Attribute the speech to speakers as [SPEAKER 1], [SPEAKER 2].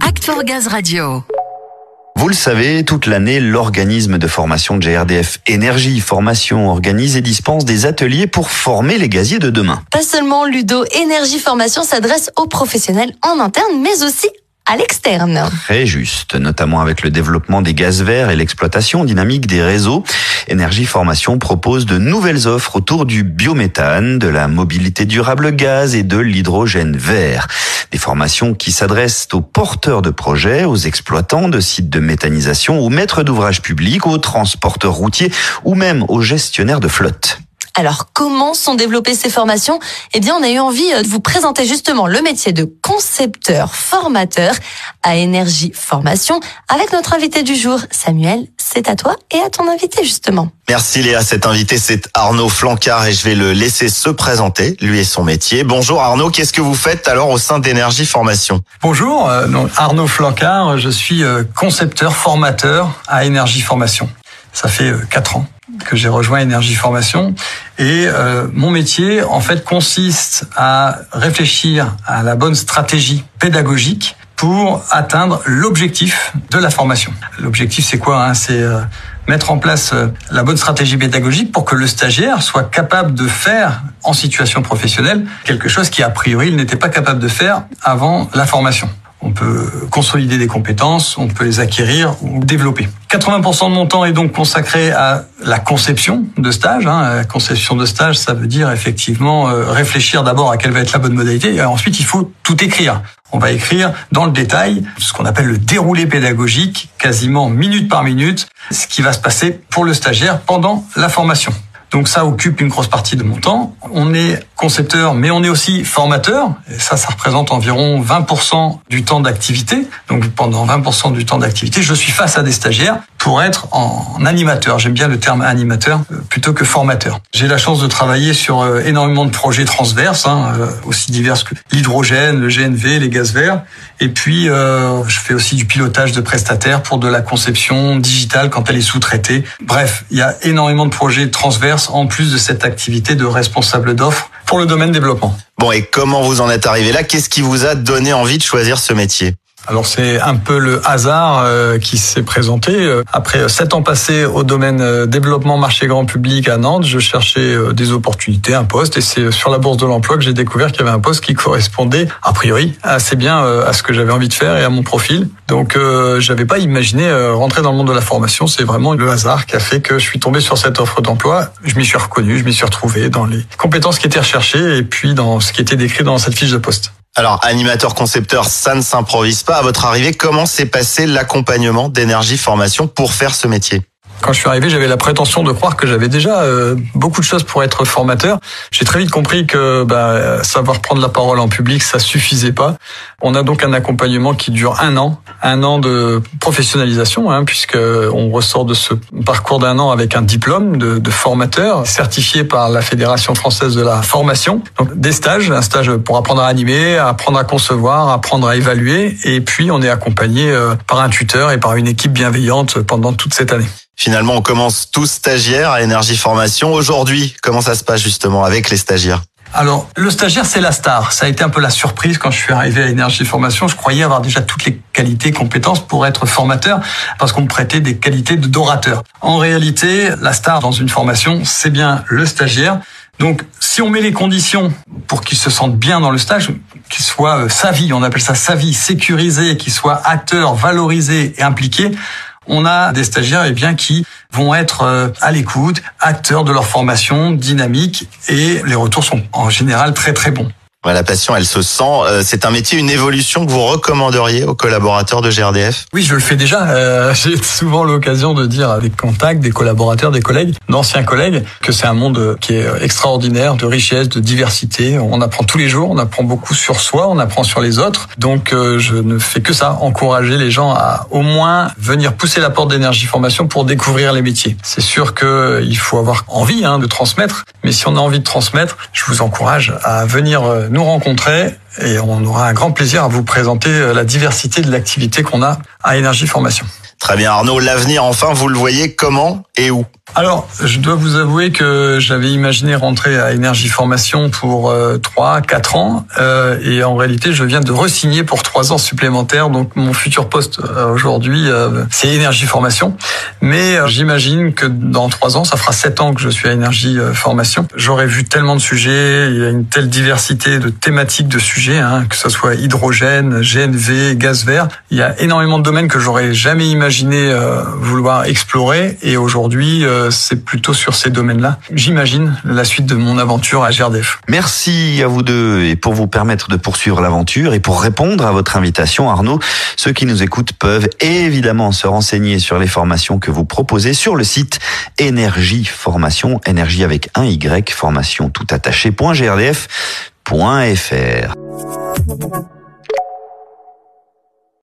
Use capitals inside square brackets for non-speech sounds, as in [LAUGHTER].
[SPEAKER 1] Act for Gaz Radio.
[SPEAKER 2] Vous le savez, toute l'année, l'organisme de formation de GRDF Énergie Formation organise et dispense des ateliers pour former les gaziers de demain.
[SPEAKER 3] Pas seulement Ludo Énergie Formation s'adresse aux professionnels en interne, mais aussi à l'externe.
[SPEAKER 2] Très juste, notamment avec le développement des gaz verts et l'exploitation dynamique des réseaux. Énergie Formation propose de nouvelles offres autour du biométhane, de la mobilité durable gaz et de l'hydrogène vert. Des formations qui s'adressent aux porteurs de projets, aux exploitants de sites de méthanisation, aux maîtres d'ouvrage publics, aux transporteurs routiers ou même aux gestionnaires de flotte.
[SPEAKER 3] Alors, comment sont développées ces formations? Eh bien, on a eu envie euh, de vous présenter justement le métier de concepteur formateur à Énergie Formation avec notre invité du jour, Samuel. C'est à toi et à ton invité justement.
[SPEAKER 4] Merci Léa, cet invité c'est Arnaud Flancard et je vais le laisser se présenter, lui et son métier. Bonjour Arnaud, qu'est-ce que vous faites alors au sein d'Énergie Formation?
[SPEAKER 5] Bonjour, euh, donc Arnaud Flancard, je suis euh, concepteur formateur à Énergie Formation. Ça fait 4 ans que j'ai rejoint Énergie Formation. Et euh, mon métier, en fait, consiste à réfléchir à la bonne stratégie pédagogique pour atteindre l'objectif de la formation. L'objectif, c'est quoi hein? C'est euh, mettre en place euh, la bonne stratégie pédagogique pour que le stagiaire soit capable de faire en situation professionnelle quelque chose qui, a priori, il n'était pas capable de faire avant la formation. On peut consolider des compétences, on peut les acquérir ou développer. 80% de mon temps est donc consacré à la conception de stage. Hein. La conception de stage, ça veut dire effectivement euh, réfléchir d'abord à quelle va être la bonne modalité. Et ensuite, il faut tout écrire. On va écrire dans le détail ce qu'on appelle le déroulé pédagogique, quasiment minute par minute, ce qui va se passer pour le stagiaire pendant la formation. Donc ça occupe une grosse partie de mon temps. On est concepteur, mais on est aussi formateur. Et ça, ça représente environ 20% du temps d'activité. Donc pendant 20% du temps d'activité, je suis face à des stagiaires pour être en animateur. J'aime bien le terme animateur euh, plutôt que formateur. J'ai la chance de travailler sur euh, énormément de projets transverses, hein, euh, aussi divers que l'hydrogène, le GNV, les gaz verts. Et puis, je fais aussi du pilotage de prestataires pour de la conception digitale quand elle est sous-traitée. Bref, il y a énormément de projets transverses en plus de cette activité de responsable d'offres pour le domaine développement.
[SPEAKER 4] Bon, et comment vous en êtes arrivé là? Qu'est-ce qui vous a donné envie de choisir ce métier?
[SPEAKER 5] Alors c'est un peu le hasard euh, qui s'est présenté. Euh, après sept ans passés au domaine euh, développement marché grand public à Nantes, je cherchais des opportunités, un poste, et c'est sur la bourse de l'emploi que j'ai découvert qu'il y avait un poste qui correspondait a priori assez bien à ce que j'avais envie de faire et à mon profil. Donc euh, j'avais pas imaginé rentrer dans le monde de la formation. C'est vraiment le hasard qui a fait que je suis tombé sur cette offre d'emploi. Je m'y suis reconnu, je m'y suis retrouvé dans les compétences qui étaient recherchées et puis dans ce qui était décrit dans cette fiche de poste.
[SPEAKER 4] Alors, animateur concepteur, ça ne s'improvise pas. À votre arrivée, comment s'est passé l'accompagnement d'énergie formation pour faire ce métier?
[SPEAKER 5] Quand je suis arrivé, j'avais la prétention de croire que j'avais déjà euh, beaucoup de choses pour être formateur. J'ai très vite compris que bah, savoir prendre la parole en public, ça suffisait pas. On a donc un accompagnement qui dure un an, un an de professionnalisation, hein, puisque on ressort de ce parcours d'un an avec un diplôme de, de, formateur certifié par la Fédération française de la formation. Donc des stages, un stage pour apprendre à animer, apprendre à concevoir, apprendre à évaluer, et puis on est accompagné euh, par un tuteur et par une équipe bienveillante pendant toute cette année.
[SPEAKER 4] Finalement, on commence tous stagiaires à Énergie Formation. Aujourd'hui, comment ça se passe justement avec les stagiaires
[SPEAKER 5] alors, le stagiaire, c'est la star. Ça a été un peu la surprise quand je suis arrivé à Énergie Formation. Je croyais avoir déjà toutes les qualités, compétences pour être formateur, parce qu'on me prêtait des qualités d'orateur. En réalité, la star dans une formation, c'est bien le stagiaire. Donc, si on met les conditions pour qu'il se sente bien dans le stage, qu'il soit euh, sa vie, on appelle ça sa vie, sécurisé, qu'il soit acteur, valorisé et impliqué, on a des stagiaires eh bien qui vont être euh, à l'écoute, acteurs de leur formation, dynamique, et les retours sont en général très très bons.
[SPEAKER 4] La passion, elle se sent. Euh, c'est un métier, une évolution que vous recommanderiez aux collaborateurs de GRDF
[SPEAKER 5] Oui, je le fais déjà. Euh, [LAUGHS] j'ai souvent l'occasion de dire avec contacts des collaborateurs, des collègues, d'anciens collègues, que c'est un monde qui est extraordinaire, de richesse, de diversité. On apprend tous les jours, on apprend beaucoup sur soi, on apprend sur les autres. Donc, euh, je ne fais que ça, encourager les gens à au moins venir pousser la porte d'énergie formation pour découvrir les métiers. C'est sûr qu'il faut avoir envie hein, de transmettre, mais si on a envie de transmettre, je vous encourage à venir nous rencontrer et on aura un grand plaisir à vous présenter euh, la diversité de l'activité qu'on a à Énergie Formation.
[SPEAKER 4] Très bien Arnaud, l'avenir enfin, vous le voyez comment et où?
[SPEAKER 5] Alors, je dois vous avouer que j'avais imaginé rentrer à Énergie Formation pour euh, 3, 4 ans, euh, et en réalité, je viens de resigner pour 3 ans supplémentaires. Donc, mon futur poste euh, aujourd'hui, euh, c'est Énergie Formation. Mais euh, j'imagine que dans 3 ans, ça fera 7 ans que je suis à Énergie Formation. J'aurais vu tellement de sujets, il y a une telle diversité de thématiques de sujets, hein, que ce soit hydrogène, GNV, gaz vert. Il y a énormément de domaines que j'aurais jamais imaginé vouloir explorer, et aujourd'hui, c'est plutôt sur ces domaines-là. J'imagine la suite de mon aventure à GRDF.
[SPEAKER 2] Merci à vous deux. Et pour vous permettre de poursuivre l'aventure et pour répondre à votre invitation, Arnaud, ceux qui nous écoutent peuvent évidemment se renseigner sur les formations que vous proposez sur le site Énergie Formation, énergie avec un Y, formation tout.